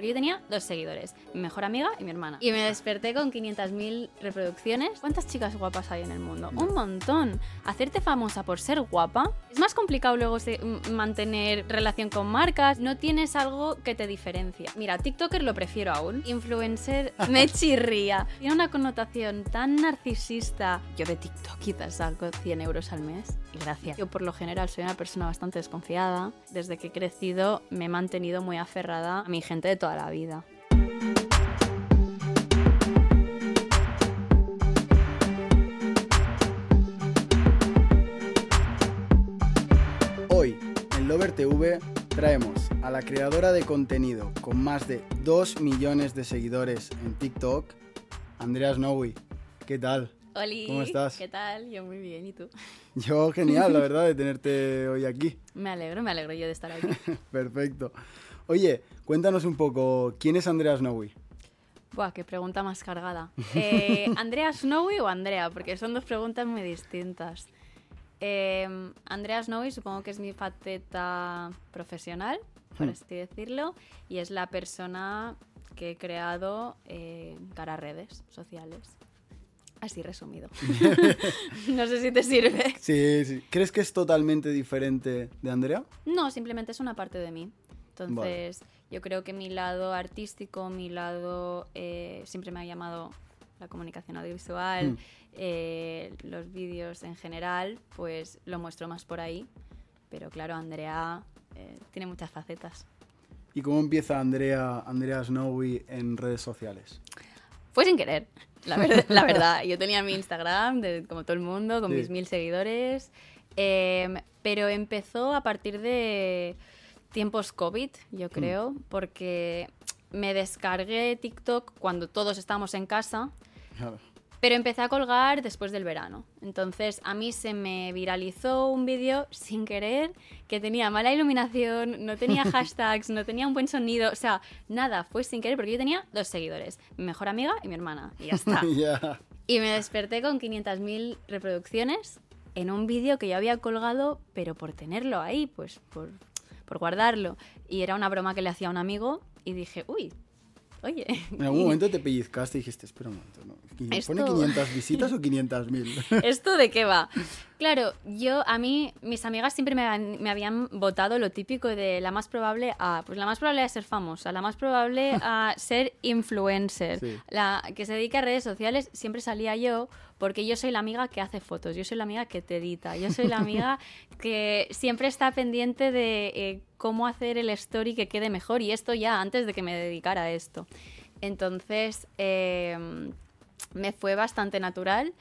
Porque yo tenía dos seguidores, mi mejor amiga y mi hermana. Y me desperté con 500.000 reproducciones. ¿Cuántas chicas guapas hay en el mundo? Un montón. Hacerte famosa por ser guapa es más complicado luego mantener relación con marcas. No tienes algo que te diferencia. Mira, TikToker lo prefiero aún. Influencer me chirría. Tiene una connotación tan narcisista. Yo de TikTok quizás saco 100 euros al mes. Y gracias. Yo por lo general soy una persona bastante desconfiada. Desde que he crecido me he mantenido muy aferrada a mi gente de toda la vida. Hoy, en Lover TV, traemos a la creadora de contenido con más de 2 millones de seguidores en TikTok, Andrea Snowy. ¿Qué tal? Oli, ¿Cómo estás? ¿Qué tal? Yo muy bien, ¿y tú? Yo genial, la verdad, de tenerte hoy aquí. Me alegro, me alegro yo de estar aquí. Perfecto. Oye, cuéntanos un poco, ¿quién es Andrea Snowy? Buah, qué pregunta más cargada. Eh, ¿Andrea Snowy o Andrea? Porque son dos preguntas muy distintas. Eh, Andrea Snowy supongo que es mi faceta profesional, por Hmm. así decirlo, y es la persona que he creado eh, cara a redes sociales. Así resumido. no sé si te sirve. Sí, sí. ¿Crees que es totalmente diferente de Andrea? No, simplemente es una parte de mí. Entonces, yo creo que mi lado artístico, mi lado eh, siempre me ha llamado la comunicación audiovisual, Mm. eh, los vídeos en general, pues lo muestro más por ahí. Pero claro, Andrea eh, tiene muchas facetas. ¿Y cómo empieza Andrea, Andrea Snowy en redes sociales? Fue sin querer, la, ver- la verdad. Yo tenía mi Instagram, de- como todo el mundo, con Sí. mis mil seguidores. em, pero empezó a partir de tiempos COVID, yo creo, porque me descargué TikTok cuando todos estábamos en casa. Claro. Pero empecé a colgar después del verano. Entonces a mí se me viralizó un vídeo sin querer que tenía mala iluminación, no tenía hashtags, no tenía un buen sonido. O sea, nada, fue sin querer porque yo tenía dos seguidores, mi mejor amiga y mi hermana. Y ya está. Y me desperté con 500.000 reproducciones en un vídeo que yo había colgado, pero por tenerlo ahí, pues por, por guardarlo. Y era una broma que le hacía a un amigo y dije, uy, oye. En algún momento te pellizcaste y dijiste, espera un momento, ¿no? ¿Pone Esto- 500 visitas o 500.000? ¿Esto de qué va? Claro, yo, a mí, mis amigas siempre me, me habían votado lo típico de la más probable a, pues la más probable a ser famosa, la más probable a ser influencer, Sí. la que se dedica a redes sociales, siempre salía yo porque yo soy la amiga que hace fotos, yo soy la amiga que te edita, yo soy la amiga que siempre está pendiente de eh, cómo hacer el story que quede mejor y esto ya antes de que me dedicara a esto. Entonces, em, me fue bastante natural,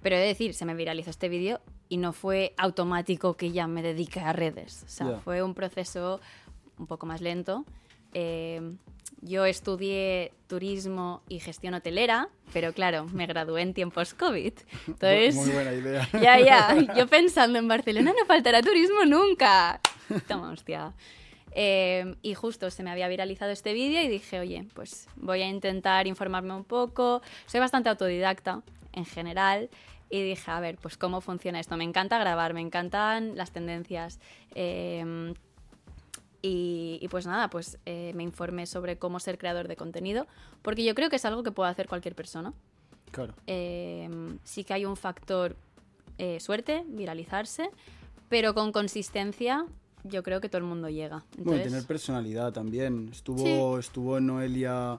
pero he de decir, se me viralizó este vídeo y no fue automático que ya me dedique a redes. O sea, fue un proceso un poco más lento. Eh, yo estudié turismo y gestión hotelera, pero claro, me gradué en tiempos COVID. Entonces, Muy buena idea. ya, ya, yo pensando en Barcelona no faltará turismo nunca. Toma, hostia. Eh, y justo se me había viralizado este vídeo y dije, oye, pues voy a intentar informarme un poco. Soy bastante autodidacta en general y dije, a ver, pues cómo funciona esto. Me encanta grabar, me encantan las tendencias. Eh, y, y pues nada, pues eh, me informé sobre cómo ser creador de contenido, porque yo creo que es algo que puede hacer cualquier persona. Claro. Eh, sí que hay un factor eh, suerte, viralizarse, pero con consistencia yo creo que todo el mundo llega. Bueno, tener personalidad también. Estuvo, estuvo Noelia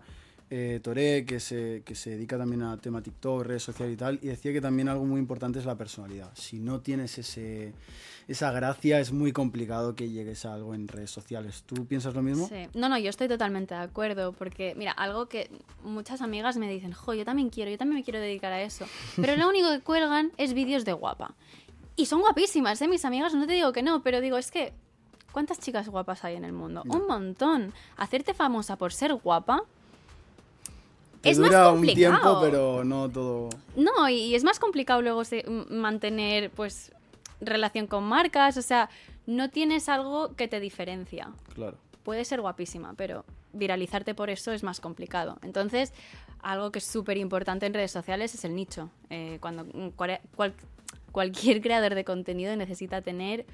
eh, Toré, que se, que se dedica también a tema TikTok, redes sociales y tal, y decía que también algo muy importante es la personalidad. Si no tienes ese, esa gracia, es muy complicado que llegues a algo en redes sociales. ¿Tú piensas lo mismo? Sí. No, no, yo estoy totalmente de acuerdo, porque mira, algo que muchas amigas me dicen, jo, yo también quiero, yo también me quiero dedicar a eso, pero lo único que cuelgan es vídeos de guapa. Y son guapísimas, ¿eh? Mis amigas, no te digo que no, pero digo, es que, ¿cuántas chicas guapas hay en el mundo? No. Un montón. Hacerte famosa por ser guapa Te es más dura un complicado. tiempo, pero no todo. No, y es más complicado luego se- mantener pues relación con marcas, o sea, no tienes algo que te diferencia. Claro. Puede ser guapísima, pero viralizarte por eso es más complicado. Entonces, algo que es súper importante en redes sociales es el nicho. Eh, cuando mm, cual- cualquier creador de contenido necesita tener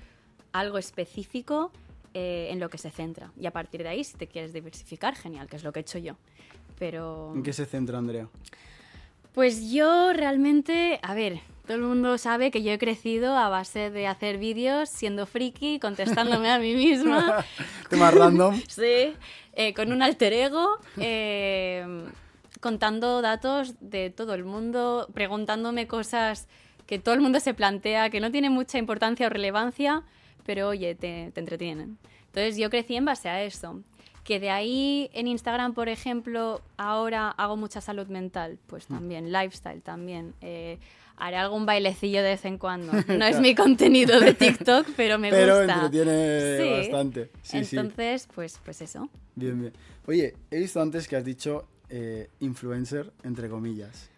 algo específico eh, en lo que se centra. Y a partir de ahí, si te quieres diversificar, genial, que es lo que he hecho yo. Pero... ¿En qué se centra, Andrea? Pues yo realmente, a ver, todo el mundo sabe que yo he crecido a base de hacer vídeos siendo friki, contestándome a mí misma. Temas random. sí, eh, con un alter ego, eh, contando datos de todo el mundo, preguntándome cosas que todo el mundo se plantea, que no tienen mucha importancia o relevancia, pero oye, te, te entretienen. Entonces yo crecí en base a eso. Que de ahí en Instagram, por ejemplo, ahora hago mucha salud mental, pues también, lifestyle también. Eh, haré algún bailecillo de vez en cuando. No es mi contenido de TikTok, pero me Pero gusta. entretiene Sí. bastante. Sí, sí. Entonces, pues, pues eso. Bien, bien. Oye, he visto antes que has dicho eh, influencer, entre comillas.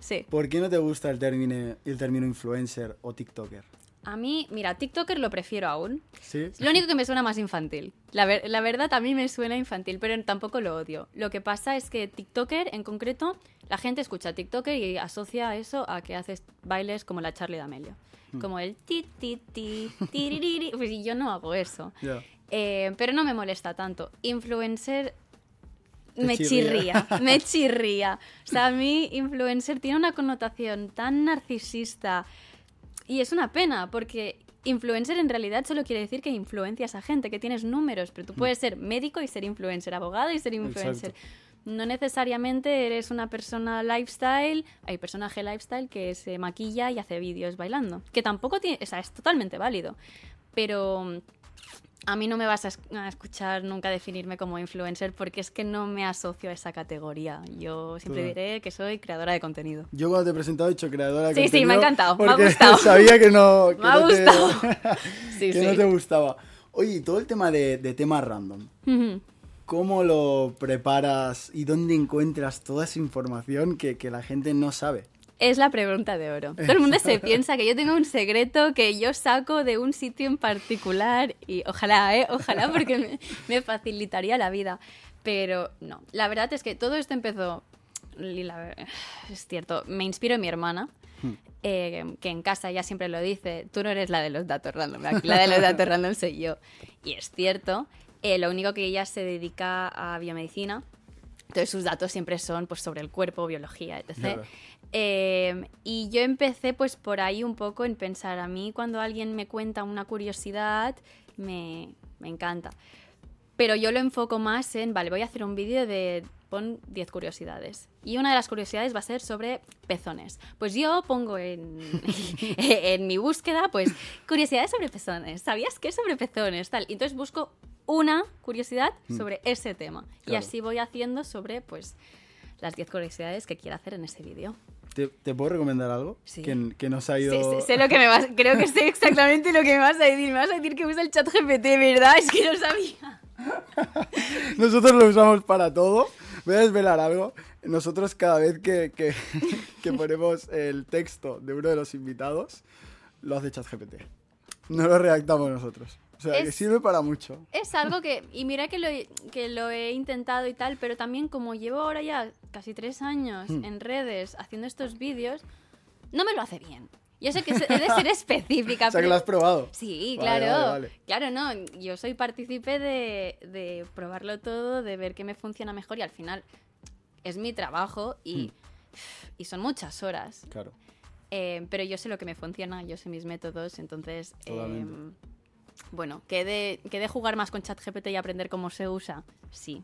Sí. ¿Por qué no te gusta el término, el término influencer o TikToker? A mí, mira, TikToker lo prefiero aún. ¿Sí? Lo único que me suena más infantil. La, ver- la verdad, a mí me suena infantil, pero tampoco lo odio. Lo que pasa es que TikToker, en concreto, la gente escucha TikToker y asocia eso a que haces bailes como la Charlie D'Amelio. Como el ti, ti, ti, tiririri. Pues yo no hago eso. Ya. Eh, pero no me molesta tanto. Influencer Te me chirría. chirría, me chirría. O sea, a mí influencer tiene una connotación tan narcisista y es una pena porque influencer en realidad solo quiere decir que influencias a gente, que tienes números, pero tú puedes ser médico y ser influencer, abogado y ser influencer. Exacto. No necesariamente eres una persona lifestyle, hay personaje lifestyle que se maquilla y hace vídeos bailando, que tampoco tiene, o sea, es totalmente válido, pero mm, a mí no me vas a, es- a escuchar nunca definirme como influencer porque es que no me asocio a esa categoría. Yo siempre Claro. diré que soy creadora de contenido. Yo cuando te he presentado he dicho creadora de Sí, sí, contenido me ha encantado, me ha porque gustado. sabía que no, que Me ha no te- gustado. Sí, que sí. no te gustaba. Oye, todo el tema de, de temas random. ¿Cómo lo preparas y dónde encuentras toda esa información que, que la gente no sabe? Es la pregunta de oro. Todo el mundo se piensa que yo tengo un secreto que yo saco de un sitio en particular y ojalá, ¿eh? Ojalá porque me, me facilitaría la vida. Pero no, la verdad es que todo esto empezó, y la- es cierto, me inspiro en mi hermana, eh, que en casa ella siempre lo dice, tú no eres la de los datos random, la de los datos random soy yo. Y es cierto, eh, lo único que ella se dedica a biomedicina, entonces sus datos siempre son pues, sobre el cuerpo, biología, etc. Claro. Eh, y yo empecé pues por ahí un poco en pensar, a mí cuando alguien me cuenta una curiosidad, me, me encanta. Pero yo lo enfoco más en, vale, voy a hacer un vídeo de, pon 10 curiosidades. Y una de las curiosidades va a ser sobre pezones. Pues yo pongo en, en mi búsqueda, pues, curiosidades sobre pezones. ¿Sabías qué sobre pezones? Tal. Y entonces busco una curiosidad sobre ese tema. Y Claro. así voy haciendo sobre, pues, las 10 curiosidades que quiero hacer en ese vídeo. ¿Te, te puedo recomendar algo? Sí. Que, que nos ha ido... Sí, sí, sé lo que me vas, creo que sé exactamente lo que me vas a decir. Me vas a decir que usa el chat GPT, ¿verdad? Es que no sabía. Nosotros lo usamos para todo. Voy a desvelar algo. Nosotros cada vez que, que, que ponemos el texto de uno de los invitados, lo hace ChatGPT. No lo redactamos nosotros. O sea, que Es- sirve para mucho. Es algo que, y mira que lo, que lo he intentado y tal, pero también como llevo ahora ya casi tres años Hmm. en redes haciendo estos vídeos, no me lo hace bien. Yo sé que he de ser específica, O sea, que lo has probado. Sí, Vale, claro. vale, vale. Claro, no. Yo soy partícipe de, de probarlo todo, de ver qué me funciona mejor y al final es mi trabajo y, Hmm. y son muchas horas. Claro. Eh, pero yo sé lo que me funciona, yo sé mis métodos, entonces. Bueno, que de, que de jugar más con ChatGPT y aprender cómo se usa, sí,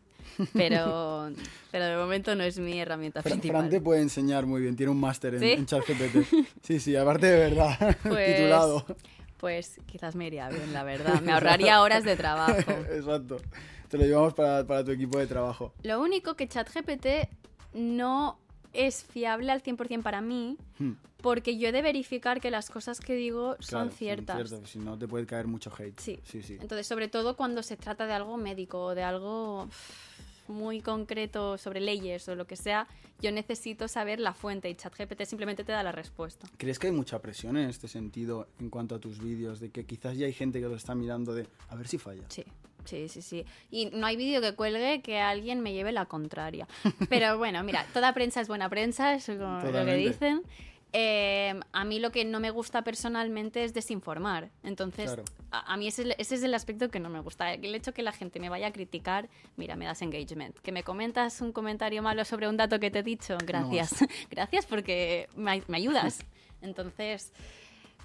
pero, pero de momento no es mi herramienta Fran, principal. Fran te puede enseñar muy bien, tiene un máster en, ¿Sí? en ChatGPT. Sí, sí, aparte de verdad, Pues- titulado. Pues quizás me iría bien, la verdad, me ahorraría horas de trabajo. Exacto. Te lo llevamos para, para tu equipo de trabajo. Lo único que ChatGPT no es fiable al 100% para mí, Hmm, porque yo he de verificar que las cosas que digo claro, son ciertas. cierto, si no te puede caer mucho hate. Sí. sí, sí. Entonces, sobre todo cuando se trata de algo médico o de algo muy concreto sobre leyes o lo que sea, yo necesito saber la fuente y ChatGPT simplemente te da la respuesta. ¿Crees que hay mucha presión en este sentido en cuanto a tus vídeos? De que quizás ya hay gente que lo está mirando de a ver si falla. Sí, sí, sí, sí. Y no hay vídeo que cuelgue que alguien me lleve la contraria. Pero bueno, mira, toda prensa es buena prensa, es como lo que dicen. Eh, a mí lo que no me gusta personalmente es desinformar. Entonces, Claro. a, a mí ese, ese es el aspecto que no me gusta. El hecho que la gente me vaya a criticar, mira, me das engagement. Que me comentas un comentario malo sobre un dato que te he dicho, gracias. gracias porque me, me ayudas. Entonces,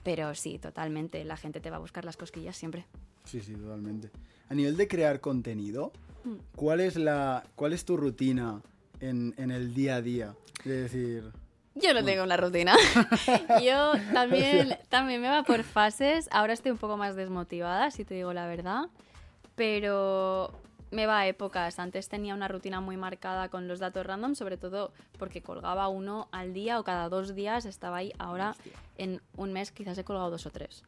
pero sí, totalmente. La gente te va a buscar las cosquillas siempre. Sí, sí, totalmente. A nivel de crear contenido, Hmm. ¿cuál es, la, cuál es tu rutina en, en el día a día? Es decir, Yo no tengo una rutina. Yo también, también me va por fases. Ahora estoy un poco más desmotivada, si te digo la verdad. Pero me va a épocas. Antes tenía una rutina muy marcada con los datos random, sobre todo porque colgaba uno al día o cada dos días estaba ahí. Ahora Hostia. en un mes quizás he colgado dos o tres.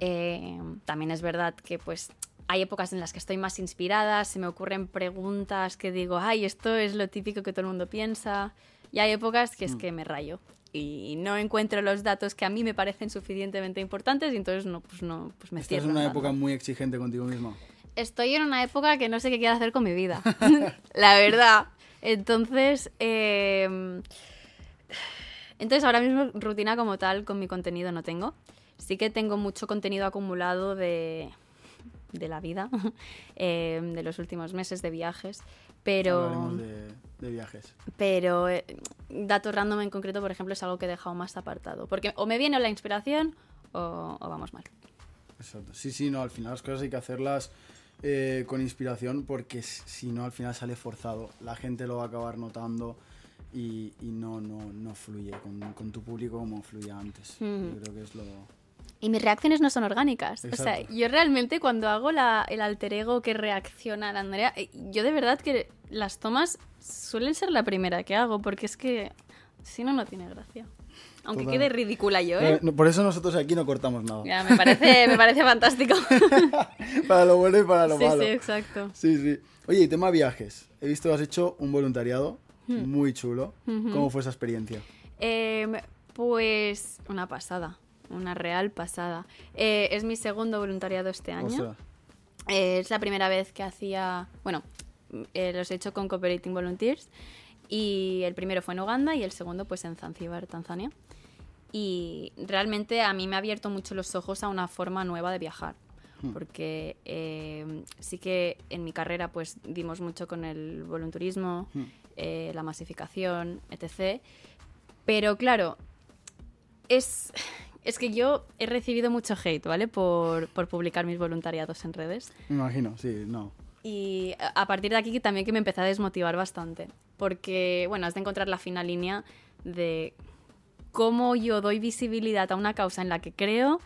Eh, también es verdad que pues hay épocas en las que estoy más inspirada, se me ocurren preguntas que digo, ay, esto es lo típico que todo el mundo piensa. Y hay épocas que es Mm. que me rayo y no encuentro los datos que a mí me parecen suficientemente importantes y entonces no, pues no, pues me estás en una época muy exigente contigo mismo. Estoy en una época que no sé qué quiero hacer con mi vida, la verdad. Entonces, eh, entonces ahora mismo rutina como tal con mi contenido no tengo. Sí que tengo mucho contenido acumulado de, de la vida, eh, de los últimos meses de viajes, pero, de, de viajes. pero eh, datos random en concreto, por ejemplo, es algo que he dejado más apartado. Porque o me viene la inspiración o, o vamos mal. Exacto. Sí, sí, no, al final las cosas hay que hacerlas eh, con inspiración porque si no al final sale forzado. La gente lo va a acabar notando y, y no, no, no fluye con, con tu público como fluía antes. Yo creo que es lo... Y mis reacciones no son orgánicas. O sea, yo realmente cuando hago la- el alter ego que reacciona a la Andrea, eh, yo de verdad que las tomas suelen ser la primera que hago, porque es que si no, no tiene gracia. Aunque Total. quede ridícula yo, Eh, no, por eso nosotros aquí no cortamos nada. Ya, me parece, me parece fantástico. para lo bueno y para lo sí, malo. sí, exacto. Sí, sí. Oye, y tema viajes. He visto que has hecho un voluntariado Hmm. muy chulo. ¿Cómo fue esa experiencia? Em, pues una pasada, una real pasada. Eh, es mi segundo voluntariado este año. Eh, es la primera vez que hacía, bueno, eh, los he hecho con Cooperating Volunteers y el primero fue en Uganda y el segundo pues en Zanzíbar, Tanzania. Y realmente a mí me ha abierto mucho los ojos a una forma nueva de viajar. Porque eh, sí que en mi carrera pues dimos mucho con el volunturismo, eh, la masificación, etc. Pero claro, es, es que yo he recibido mucho hate, ¿vale? Por, por publicar mis voluntariados en redes. Me imagino, sí, no. Y a partir de aquí también que me empecé a desmotivar bastante. Porque, bueno, has de encontrar la fina línea de cómo yo doy visibilidad a una causa en la que creo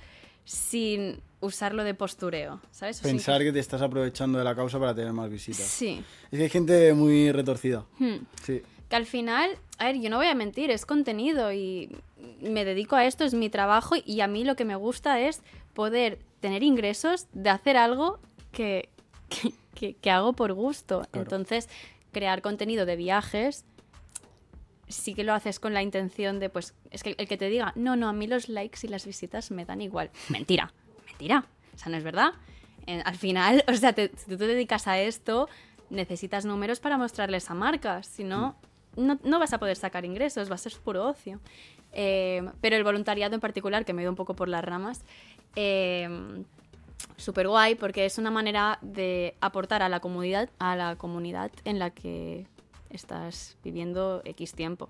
sin usarlo de postureo, ¿sabes? O sin- Pensar que te estás aprovechando de la causa para tener más visitas. Sí. Es que hay gente muy retorcida. Hmm. Sí. Que al final, a ver, yo no voy a mentir, es contenido y me dedico a esto, es mi trabajo y a mí lo que me gusta es poder tener ingresos de hacer algo que, que, que- que hago por gusto. Claro. Entonces, crear contenido de viajes sí que lo haces con la intención de, pues, es que el que te diga, no, no, a mí los likes y las visitas me dan igual. Mentira, mentira. O sea, no es verdad. Eh, al final, o sea, te- si tú te dedicas a esto, necesitas números para mostrarles a marcas. Si no, no, no vas a poder sacar ingresos, va a ser puro ocio. Eh, pero el voluntariado en particular, que me he ido un poco por las ramas, eh, súper guay porque es una manera de aportar a la comunidad, a la comunidad en la que estás viviendo X tiempo.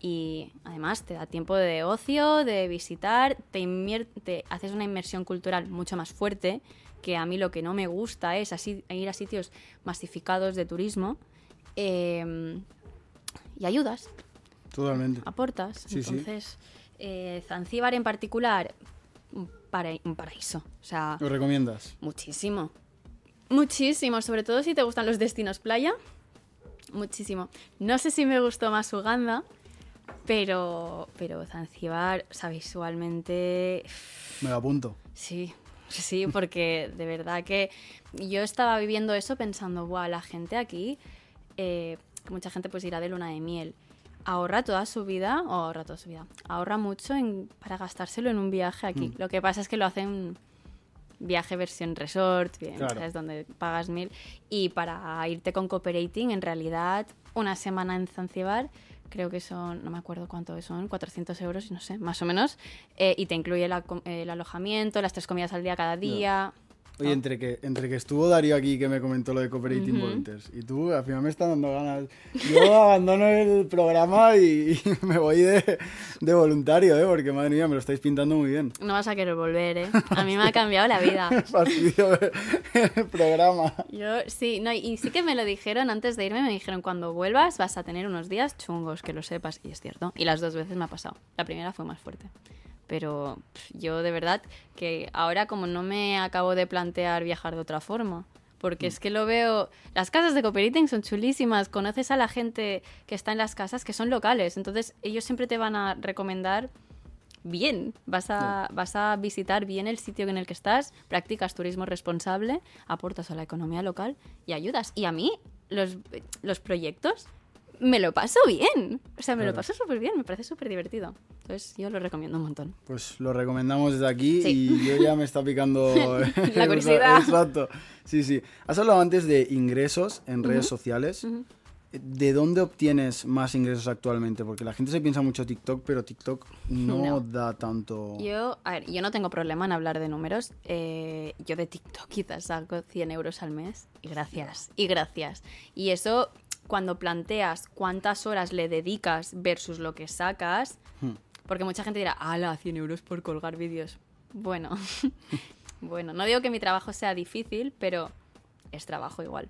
Y además te da tiempo de ocio, de visitar, te, te haces una inmersión cultural mucho más fuerte, que a mí lo que no me gusta es ir a sitios masificados de turismo. eh, y ayudas, Totalmente. aportas. Sí, sí. Entonces, eh, Zanzíbar en particular, un, para- un paraíso. O sea, ¿Lo recomiendas? muchísimo. Muchísimo, sobre todo si te gustan los destinos playa. Muchísimo. No sé si me gustó más Uganda, pero, pero Zanzíbar, o sea, visualmente, Me lo apunto. sí, sí, porque de verdad que yo estaba viviendo eso pensando, guau, la gente aquí, eh, que mucha gente pues irá de luna de miel, ahorra toda su vida, o ahorra toda su vida, ahorra mucho en- para gastárselo en un viaje aquí. Mm. Lo que pasa es que lo hacen viaje versión resort, bien, Claro. ¿sabes? Donde pagas mil. Y para irte con cooperating, en realidad, una semana en Zanzibar creo que son, no me acuerdo cuánto son, 400 euros, no sé, más o menos, eh, y te incluye la el alojamiento, las tres comidas al día cada día. Oye, entre que, entre que estuvo Darío aquí que me comentó lo de Cooperating Volunteers y tú, al final me está dando ganas. Yo abandono el programa y, y me voy de, de voluntario, ¿eh? Porque madre mía, me lo estáis pintando muy bien. No vas a querer volver, ¿eh? A mí me ha cambiado la vida. Fastidio el programa. Yo sí, no, y sí que me lo dijeron antes de irme, me dijeron cuando vuelvas vas a tener unos días chungos, que lo sepas, y es cierto. Y las dos veces me ha pasado. La primera fue más fuerte. Pero pff, yo de verdad que ahora como no me acabo de plantear viajar de otra forma. Porque es que lo veo. Las casas de cooperating son chulísimas. Conoces a la gente que está en las casas que son locales. Entonces, ellos siempre te van a recomendar bien. Vas a, vas a visitar bien el sitio en el que estás, practicas turismo responsable, aportas a la economía local y ayudas. Y a mí, los, los proyectos, me lo paso bien. O sea, me lo paso súper bien, me parece súper divertido. Entonces, yo lo recomiendo un montón. Pues lo recomendamos desde aquí Sí. y yo ya me está picando La curiosidad. Exacto. Sí, sí. Has hablado antes de ingresos en redes sociales. ¿De dónde obtienes más ingresos actualmente? Porque la gente se piensa mucho TikTok, pero TikTok no, No. da tanto. Yo, a ver, yo no tengo problema en hablar de números. Eh, yo de TikTok quizás saco 100 euros al mes. Y gracias, y gracias. Y eso, cuando planteas cuántas horas le dedicas versus lo que sacas, Hmm. porque mucha gente dirá, ala, 100 euros por colgar vídeos. Bueno, bueno, no digo que mi trabajo sea difícil, pero es trabajo igual.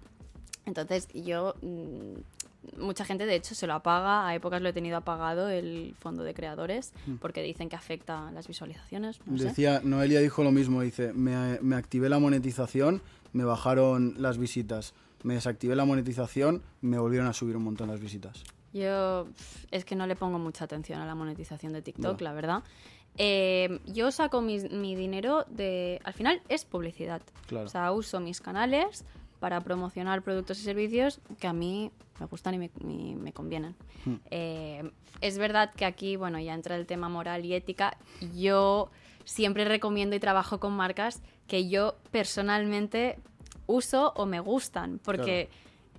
Entonces yo, mm, mucha gente de hecho se lo apaga, a épocas lo he tenido apagado el fondo de creadores, porque dicen que afecta las visualizaciones. No sé. Decía, Noelia dijo lo mismo, dice, me, me activé la monetización, me bajaron las visitas. Me desactivé la monetización, me volvieron a subir un montón las visitas. Yo es que no le pongo mucha atención a la monetización de TikTok, la verdad. Eh, yo saco mi, dinero de... Al final es publicidad. Claro. O sea, uso mis canales para promocionar productos y servicios que a mí me gustan y me, y me convienen. Hmm. Eh, es verdad que aquí, bueno, ya entra el tema moral y ética. Yo siempre recomiendo y trabajo con marcas que yo personalmente uso o me gustan, porque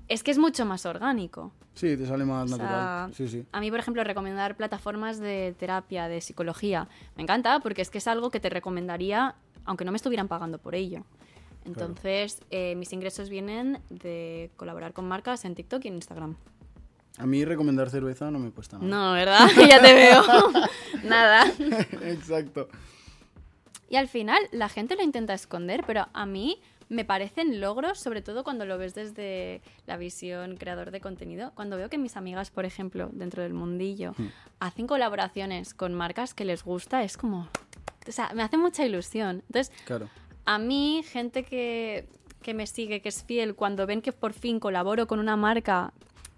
es que es mucho más orgánico. Sí, te sale más O sea, natural. Sí, sí. A mí, por ejemplo, recomendar plataformas de terapia, de psicología, me encanta porque es que es algo que te recomendaría aunque no me estuvieran pagando por ello. Entonces, eh, mis ingresos vienen de colaborar con marcas en TikTok y en Instagram. A mí recomendar cerveza no me cuesta nada. No, ¿verdad? ya te veo. Nada. Exacto. Y al final la gente lo intenta esconder, pero a mí me parecen logros, sobre todo cuando lo ves desde la visión creador de contenido. Cuando veo que mis amigas, por ejemplo, dentro del mundillo, hacen colaboraciones con marcas que les gusta, es como... O sea, me hace mucha ilusión. Entonces, Claro. a mí, gente que, que me sigue, que es fiel, cuando ven que por fin colaboro con una marca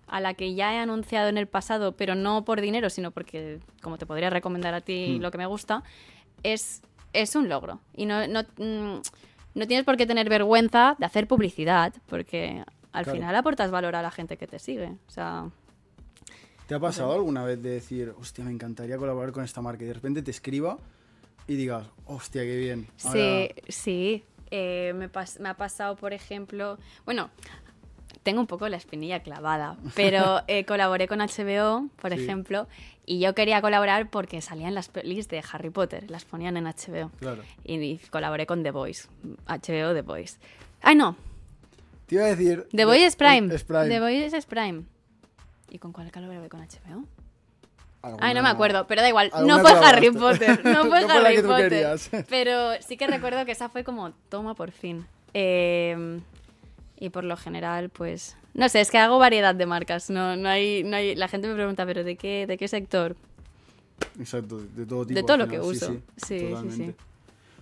a la que ya he anunciado en el pasado, pero no por dinero, sino porque, como te podría recomendar a ti Hmm. lo que me gusta, es, es un logro. Y no, no, mm, no tienes por qué tener vergüenza de hacer publicidad, porque al Claro. final aportas valor a la gente que te sigue. O sea, ¿Te ha pasado alguna vez de decir, hostia, me encantaría colaborar con esta marca y de repente te escriba y digas, hostia, qué bien? Sí, ahora- sí. Eh, me ha pasado, por ejemplo, bueno, tengo un poco la espinilla clavada, pero eh, colaboré con HBO, por Sí. ejemplo, y yo quería colaborar porque salían las pelis de Harry Potter, las ponían en HBO. Claro. Y, y colaboré con The Voice, HBO The Voice. Ay, no, Te iba a decir... The Voice es Prime. Es Prime. The Voice es Prime. ¿Y con cuál colaboré con HBO? Alguna- Ay, no me acuerdo, pero da igual. No fue. Harry Potter. No fue No Harry Potter. Pero sí que recuerdo que esa fue como, toma por fin. Eh, y por lo general, pues. No sé, es que hago variedad de marcas. No, no hay, no hay. La gente me pregunta, ¿pero de qué, de qué sector? Exacto, de todo tipo. De todo lo que uso. Sí, Sí, sí, sí.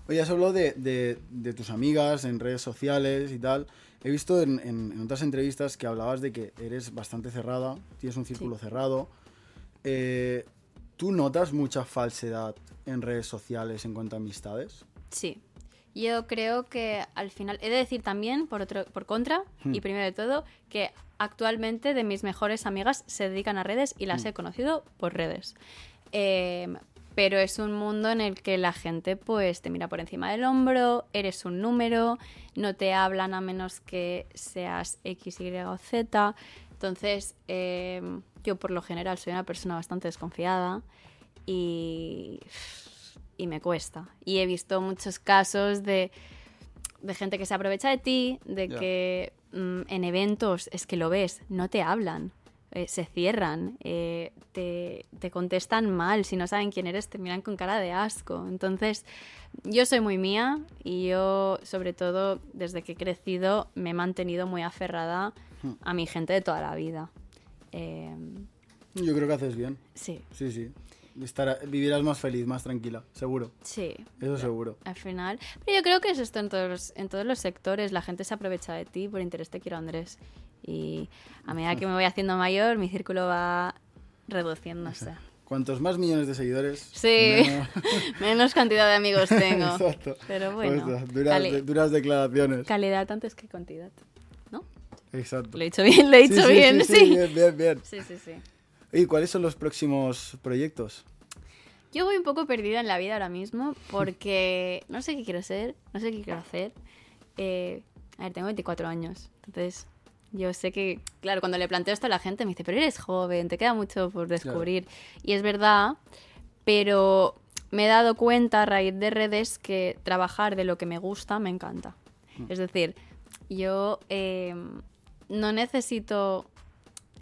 Oye, has hablado de, de- de tus amigas en redes sociales y tal. He visto en, en- en otras entrevistas que hablabas de que eres bastante cerrada, tienes un círculo cerrado. Eh, ¿Tú notas mucha falsedad en redes sociales en cuanto a amistades? Sí. Yo creo que al final. He de decir también, por, otro, por contra, y primero de todo, que actualmente de mis mejores amigas se dedican a redes y las he conocido por redes. Eh, pero es un mundo en el que la gente pues te mira por encima del hombro, eres un número, no te hablan a menos que seas X, Y o Z. Entonces, eh, yo por lo general soy una persona bastante desconfiada y, y me cuesta. Y he visto muchos casos de, de gente que se aprovecha de ti, de que mm, en eventos es que lo ves, no te hablan. eh, se cierran, eh, te, te contestan mal, si no saben quién eres te miran con cara de asco. Entonces, yo soy muy mía y yo, sobre todo, desde que he crecido, me he mantenido muy aferrada a mi gente de toda la vida. Eh, Yo creo que haces bien. sí, Sí, sí. Estar, vivirás más feliz, más tranquila, seguro. sí. Eso seguro. Al final. Pero yo creo que es esto en todos, los, en todos los sectores. La gente se aprovecha de ti por interés te quiero Andrés. Y a medida que me voy haciendo mayor, mi círculo va reduciéndose. Cuantos más millones de seguidores. Sí, menos- menos cantidad de amigos tengo. Exacto. Pero bueno, Pues, duras, cali- de- duras declaraciones. calidad antes que cantidad. ¿No? Exacto. Lo he dicho bien, lo he dicho sí, bien, sí, sí. sí, bien, bien, bien. Sí, sí, sí. ¿Y cuáles son los próximos proyectos? Yo voy un poco perdida en la vida ahora mismo porque no sé qué quiero ser, no sé qué quiero hacer. Eh, a ver, tengo 24 años, entonces yo sé que, claro, cuando le planteo esto a la gente me dice, pero eres joven, te queda mucho por descubrir. Y es verdad, pero me he dado cuenta a raíz de redes que trabajar de lo que me gusta me encanta. Es decir, yo eh, no necesito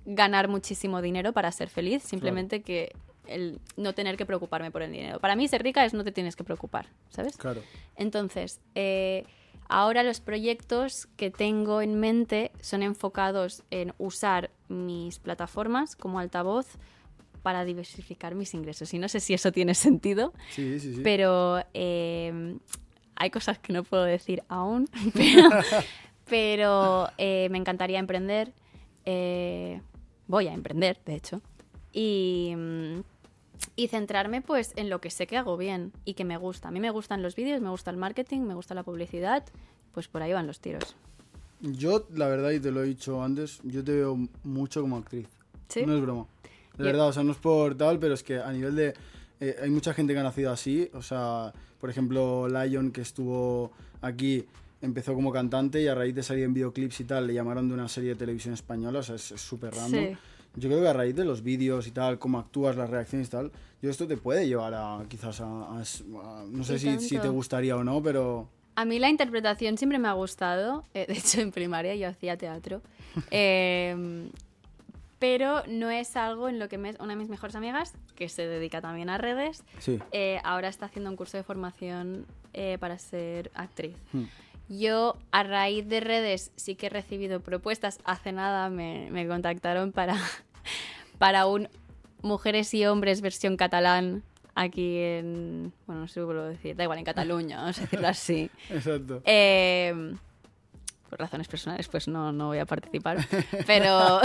ganar muchísimo dinero para ser feliz, simplemente que el no tener que preocuparme por el dinero. Para mí ser rica es no te tienes que preocupar, ¿sabes? Claro. Entonces, eh, ahora los proyectos que tengo en mente son enfocados en usar mis plataformas como altavoz para diversificar mis ingresos. Y no sé si eso tiene sentido, Sí, sí, sí. pero eh, hay cosas que no puedo decir aún, pero, pero, eh, me encantaría emprender. eh, voy a emprender, de hecho. Y, mm, y centrarme pues en lo que sé que hago bien y que me gusta. A mí me gustan los vídeos, me gusta el marketing, me gusta la publicidad, pues por ahí van los tiros. Yo, la verdad, y te lo he dicho antes, yo te veo mucho como actriz. ¿Sí? No es broma. De Yo- verdad, o sea, no es por tal, pero es que a nivel de... eh, hay mucha gente que ha nacido así, o sea, por ejemplo, Lion, que estuvo aquí, empezó como cantante y a raíz de salir en videoclips y tal, le llamaron de una serie de televisión española, o sea, es súper random. Sí. Yo creo que a raíz de los vídeos y tal, cómo actúas, las reacciones y tal, yo esto te puede llevar a quizás a... a- a- no sé si, si te gustaría o no, pero... A mí la interpretación siempre me ha gustado. eh, de hecho, en primaria yo hacía teatro. Eh, pero no es algo en lo que me- una de mis mejores amigas, que se dedica también a redes, Sí. eh, ahora está haciendo un curso de formación eh, para ser actriz. Hmm. Yo, a raíz de redes, sí que he recibido propuestas. Hace nada me, me contactaron para, para un Mujeres y Hombres versión catalán aquí en... Bueno, no sé cómo lo decir. Da igual, en Cataluña, vamos a decirlo así. Exacto. Eh, por razones personales, pues no, no voy a participar. Pero,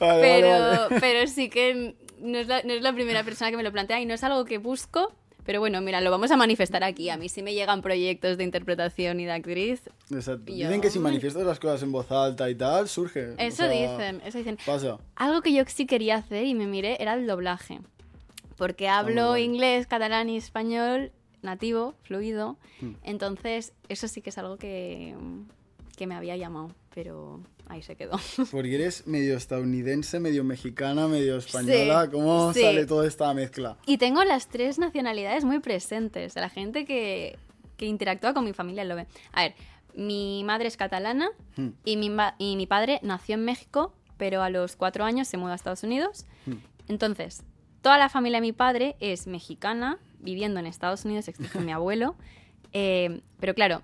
pero, pero sí que no es, la, no es la primera persona que me lo plantea y no es algo que busco. Pero bueno, mira, lo vamos a manifestar aquí. A mí sí me llegan proyectos de interpretación y de actriz. Exacto. Yo- Dicen que si manifiestas las cosas en voz alta y tal, surge. o Eso sea, dicen, eso dicen. Pasa. Algo que yo sí quería hacer y me miré era el doblaje. Porque hablo inglés, catalán y español nativo, fluido. Hmm. Entonces, eso sí que es algo que, que me había llamado. Pero ahí se quedó. Porque eres medio estadounidense, medio mexicana, medio española. Sí, ¿Cómo sí. sale toda esta mezcla? Y tengo las tres nacionalidades muy presentes. La gente que, que interactúa con mi familia lo ve. A ver, mi madre es catalana Hmm. y mi, y mi padre nació en México, pero a los cuatro años se mudó a Estados Unidos. Hmm. Entonces, toda la familia de mi padre es mexicana, viviendo en Estados Unidos, excepto mi abuelo. Eh, pero claro,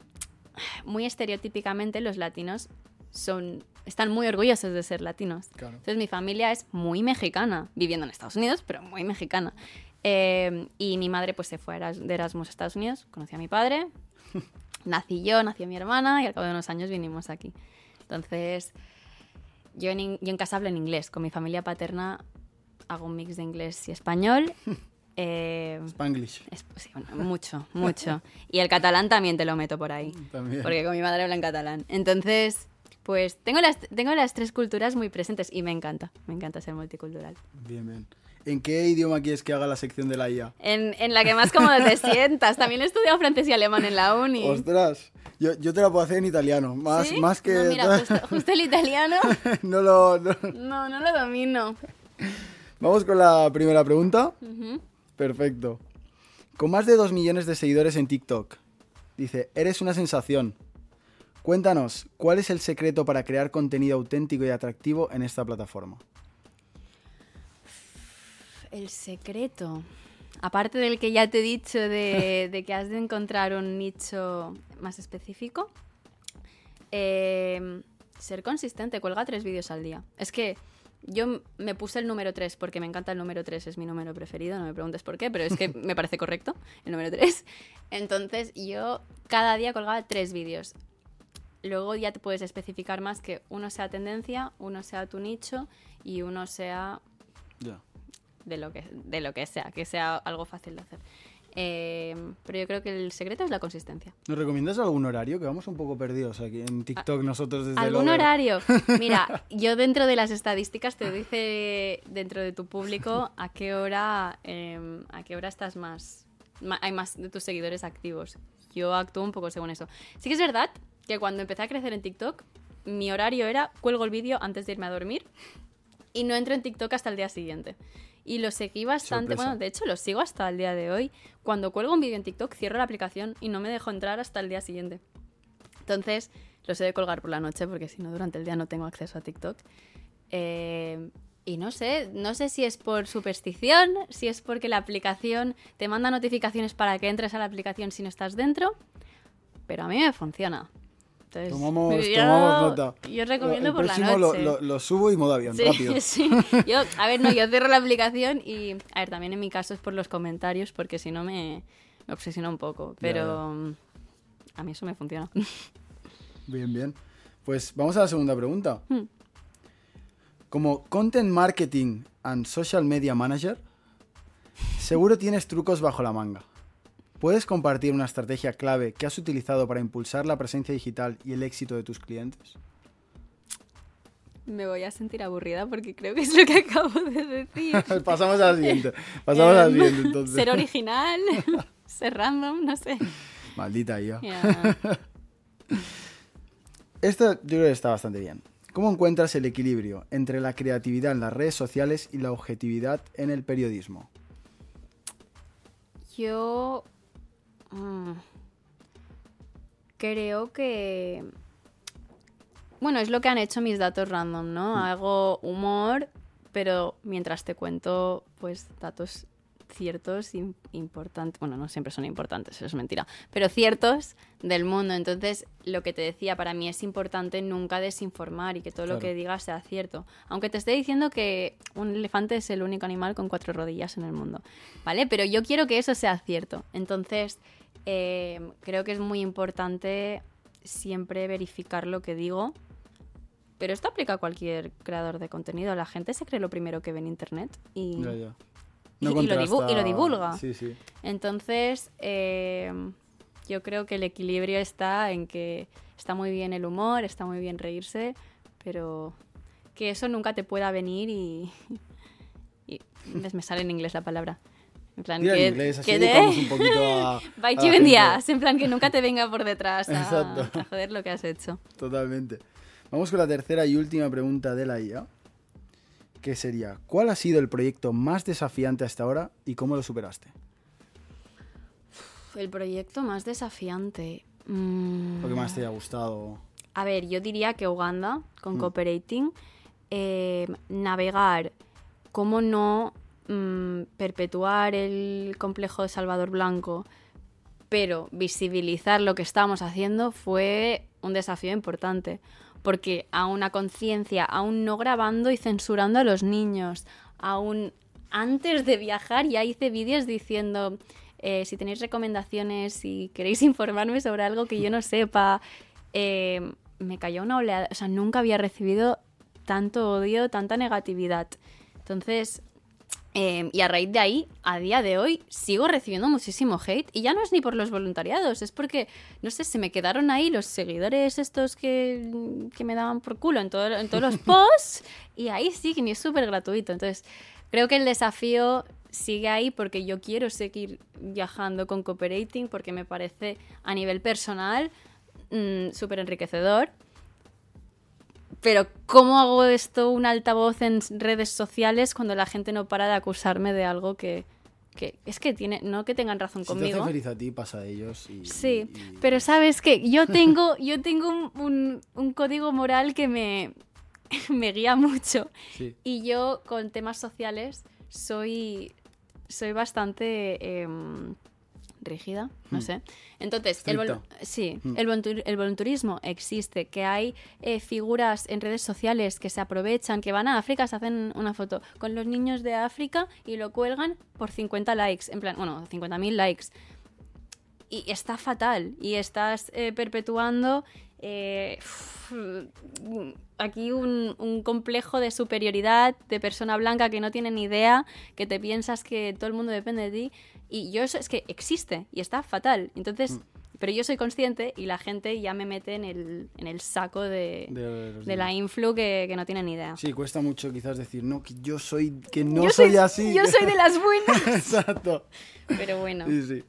muy estereotípicamente los latinos son, están muy orgullosos de ser latinos. Claro. Entonces mi familia es muy mexicana, viviendo en Estados Unidos, pero muy mexicana. Eh, y mi madre pues se fue de Erasmus a Estados Unidos, conocí a mi padre, nací yo, nació mi hermana y al cabo de unos años vinimos aquí. Entonces yo en, in- yo en casa hablo en inglés, con mi familia paterna hago un mix de inglés y español. Eh, Spanglish. es- sí, bueno, mucho, mucho. Y el catalán también te lo meto por ahí. También. Porque con mi madre habla en catalán. Entonces, pues tengo las, tengo las tres culturas muy presentes y me encanta. Me encanta ser multicultural. Bien, bien. ¿En qué idioma quieres que haga la sección de la IA? En, en la que más cómodo te sientas. También he estudiado francés y alemán en la uni. Ostras, yo, yo te la puedo hacer en italiano. Más, ¿Sí? más que. No, mira, justo, justo el italiano. no lo. no. No, no lo domino. Vamos con la primera pregunta. Perfecto. Con más de 2 millones de seguidores en TikTok, dice, eres una sensación. Cuéntanos, ¿cuál es el secreto para crear contenido auténtico y atractivo en esta plataforma? El secreto. Aparte del que ya te he dicho de, de que has de encontrar un nicho más específico, eh, ser consistente, cuelga tres vídeos al día. Es que yo me puse el número 3 porque me encanta el número 3, es mi número preferido, no me preguntes por qué, pero es que me parece correcto el número 3. Entonces yo cada día colgaba tres vídeos. Luego ya te puedes especificar más que uno sea tendencia, uno sea tu nicho y uno sea de lo que, de lo que sea, que sea algo fácil de hacer. Eh, pero yo creo que el secreto es la consistencia. ¿Nos recomiendas algún horario? Que vamos un poco perdidos aquí en TikTok nosotros desde ¿Algún horario? Mira, yo dentro de las estadísticas te dice dentro de tu público a qué hora, eh, a qué hora estás más, hay más de tus seguidores activos. Yo actúo un poco según eso. Sí que es verdad que cuando empecé a crecer en TikTok, mi horario era cuelgo el vídeo antes de irme a dormir y no entro en TikTok hasta el día siguiente. Y lo seguí bastante, Sorpresa. bueno, de hecho lo sigo hasta el día de hoy. Cuando cuelgo un vídeo en TikTok, cierro la aplicación y no me dejo entrar hasta el día siguiente. Entonces, los he de colgar por la noche porque si no, durante el día no tengo acceso a TikTok. Eh, y no sé, no sé si es por superstición, si es porque la aplicación te manda notificaciones para que entres a la aplicación si no estás dentro, pero a mí me funciona. Entonces, Tomamos, yo- tomamos nota. Yo recomiendo El por la noche. Lo, lo- lo subo y modo avión, Sí, rápido. sí. Yo, a ver, no, yo cierro la aplicación y, a ver, también en mi caso es por los comentarios, porque si no me, me obsesiona un poco. Pero a mí eso me funciona. Bien, bien. Pues vamos a la segunda pregunta. Hmm. Como Content Marketing and Social Media Manager, seguro tienes trucos bajo la manga. ¿Puedes compartir una estrategia clave que has utilizado para impulsar la presencia digital y el éxito de tus clientes? Me voy a sentir aburrida porque creo que es lo que acabo de decir. Pasamos a la siguiente. Pasamos a la Em, siguiente, entonces. Ser original, ser random, no sé. Maldita IA. Ya. Esto yo creo que está bastante bien. ¿Cómo encuentras el equilibrio entre la creatividad en las redes sociales y la objetividad en el periodismo? Yo mm, creo que... Bueno, es lo que han hecho mis datos random, ¿no? Hago humor, pero mientras te cuento, pues, datos ciertos, im- importantes, bueno, no siempre son importantes, eso es mentira, pero ciertos del mundo. Entonces, lo que te decía, para mí es importante nunca desinformar y que todo lo que digas sea cierto. Aunque te esté diciendo que un elefante es el único animal con cuatro rodillas en el mundo, ¿vale? Pero yo quiero que eso sea cierto. Entonces, eh, creo que es muy importante siempre verificar lo que digo. Pero esto aplica a cualquier creador de contenido. La gente se cree lo primero que ve en internet y, Ya, ya. y- y lo divu- y lo divulga. Sí, sí. entonces, eh, yo creo que el equilibrio está en que está muy bien el humor, está muy bien reírse, pero que eso nunca te pueda venir y... y me sale en inglés la palabra. En plan, que, en inglés, así que un poquito a. The gente. ass, en plan que nunca te venga por detrás a, Exacto. a joder lo que has hecho. Totalmente. Vamos con la tercera y última pregunta de la IA, que sería, ¿cuál ha sido el proyecto más desafiante hasta ahora y cómo lo superaste? El proyecto más desafiante. Mm, Lo que más te haya gustado. A ver, yo diría que Uganda, Mm. con Cooperating, eh, navegar, cómo no mm, perpetuar el complejo de Salvador Blanco, pero visibilizar lo que estábamos haciendo fue un desafío importante. Porque a una conciencia, aún no grabando y censurando a los niños, aún antes de viajar ya hice vídeos diciendo eh, si tenéis recomendaciones, si queréis informarme sobre algo que yo no sepa, eh, me cayó una oleada, o sea, nunca había recibido tanto odio, tanta negatividad. Entonces, eh, y a raíz de ahí, a día de hoy, sigo recibiendo muchísimo hate. Y ya no es ni por los voluntariados, es porque, no sé, se me quedaron ahí los seguidores estos que, que me daban por culo en, todo- en todos los posts. y ahí sí, que ni es súper gratuito. Entonces, creo que el desafío sigue ahí porque yo quiero seguir viajando con cooperating porque me parece a nivel personal mm, súper enriquecedor. Pero ¿cómo hago esto un altavoz en redes sociales cuando la gente no para de acusarme de algo que, que es que tiene, no que tengan razón Si te conmigo. hace feliz a ti, pasa a ellos. Y, Sí, y- pero sabes que yo tengo, yo tengo un, un- un código moral que me, me guía mucho. Sí. Y yo con temas sociales soy, soy bastante em, rígida, no Hmm. sé. Entonces, el, sí, Hmm. el volunturismo existe, que hay eh, figuras en redes sociales que se aprovechan, que van a África, se hacen una foto con los niños de África y lo cuelgan por 50 likes, en plan, bueno, 50.000 likes y está fatal y estás eh, perpetuando eh, aquí un, un complejo de superioridad de persona blanca que no tiene ni idea, que te piensas que todo el mundo depende de ti y yo eso es que existe y está fatal. Entonces, pero yo soy consciente y la gente ya me mete en el, en el saco de, De de la influ que, que no tiene ni idea. Sí, cuesta mucho quizás decir, no, que yo soy, que no yo soy, así. Yo soy de las buenas. Exacto. pero bueno. Sí, sí.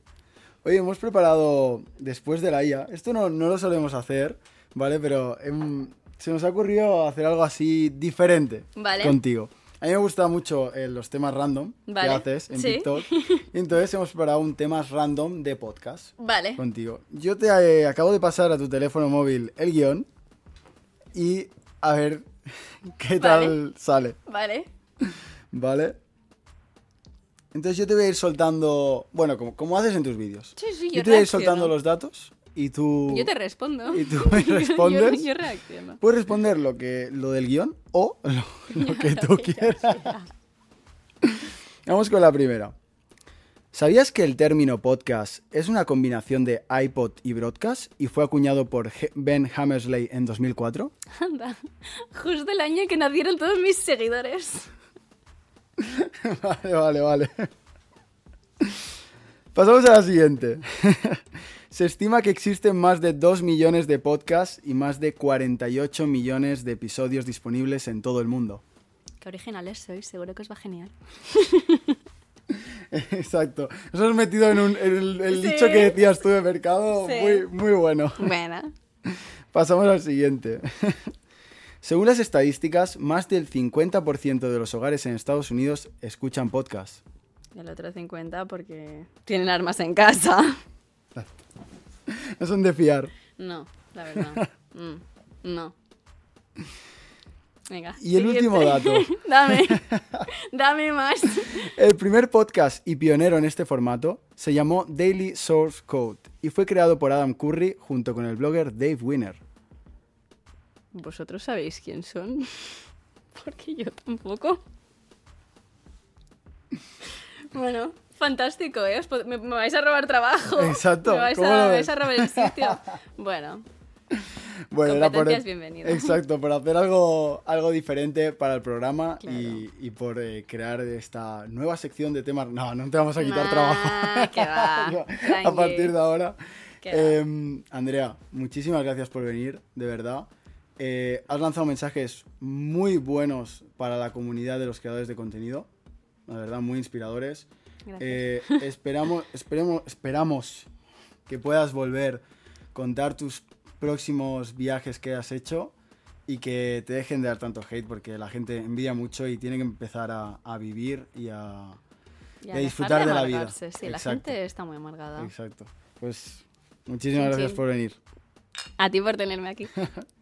Oye, hemos preparado después de la IA. Esto no, no lo solemos hacer, ¿vale? Pero em, se nos ha ocurrido hacer algo así diferente Vale. contigo. A mí me gustan mucho eh, los temas random Vale, que haces en sí. TikTok. Entonces hemos preparado un tema random de podcast Vale. contigo. Yo te eh, acabo de pasar a tu teléfono móvil el guion y a ver qué tal sale. Vale. ¿Vale? Entonces yo te voy a ir soltando, bueno, como, como haces en tus vídeos. Sí, sí, yo yo te voy a ir soltando los datos y tú... Yo te respondo. ¿Y tú me respondes? yo, yo reacciono. Puedes responder lo, que, lo del guion o lo, lo que tú quieras. Vamos con la primera. ¿Sabías que el término podcast es una combinación de iPod y broadcast y fue acuñado por Ben Hammersley en 2004? Anda, justo el año que nacieron todos mis seguidores. Vale, vale, vale. Pasamos a la siguiente. Se estima que existen más de 2 millones de podcasts y más de 48 millones de episodios disponibles en todo el mundo. Qué originales sois, seguro que os va genial. Exacto. Nos hemos metido en, un- en el, el Sí. dicho que decías tú de mercado. Sí. Muy, muy bueno. Bueno, Pasamos al siguiente. Según las estadísticas, más del 50% de los hogares en Estados Unidos escuchan podcasts. el otro 50 porque tienen armas en casa. No son de fiar. No, la verdad. Mm, no. Venga. Y el siguiente. último dato. dame. Dame más. El primer podcast y pionero en este formato se llamó Daily Source Code y fue creado por Adam Curry junto con el blogger Dave Winner. ¿Vosotros sabéis quién son? Porque yo tampoco. Bueno, fantástico, ¿eh? Pod- me, me vais a robar trabajo. Exacto, Me vais, ¿cómo a, me vais a robar el sitio. Bueno, Bueno, era por bienvenido. Exacto, por hacer algo, algo diferente para el programa Claro. y, y por eh, crear esta nueva sección de temas. No, no te vamos a quitar Nah, trabajo. que va, a partir de ahora. Eh, Andrea, muchísimas gracias por venir, de verdad. Eh, has lanzado mensajes muy buenos para la comunidad de los creadores de contenido. La verdad, muy inspiradores. Eh, esperamos, esperemos, esperamos que puedas volver, contar tus próximos viajes que has hecho y que te dejen de dar tanto hate porque la gente envidia mucho y tiene que empezar a, a vivir y a... Y y a a dejar disfrutar de la vida. Sí, la Exacto. gente está muy amargada. Exacto. Pues muchísimas Chin, gracias chin. por venir. A ti por tenerme aquí.